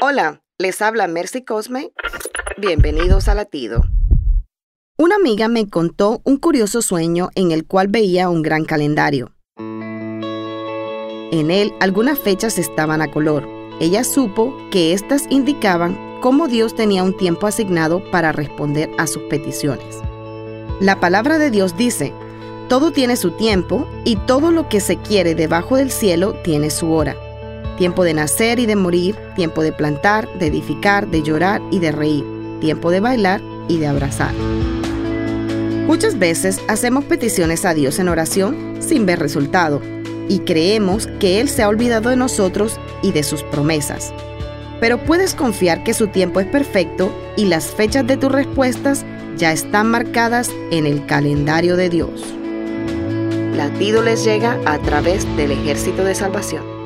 Hola, les habla Mercy Cosme. Bienvenidos a Latido. Una amiga me contó un curioso sueño en el cual veía un gran calendario. En él algunas fechas estaban a color. Ella supo que éstas indicaban cómo Dios tenía un tiempo asignado para responder a sus peticiones. La palabra de Dios dice, todo tiene su tiempo y todo lo que se quiere debajo del cielo tiene su hora tiempo de nacer y de morir, tiempo de plantar, de edificar, de llorar y de reír, tiempo de bailar y de abrazar. Muchas veces hacemos peticiones a Dios en oración sin ver resultado y creemos que Él se ha olvidado de nosotros y de sus promesas. Pero puedes confiar que su tiempo es perfecto y las fechas de tus respuestas ya están marcadas en el calendario de Dios. Latido les llega a través del ejército de salvación.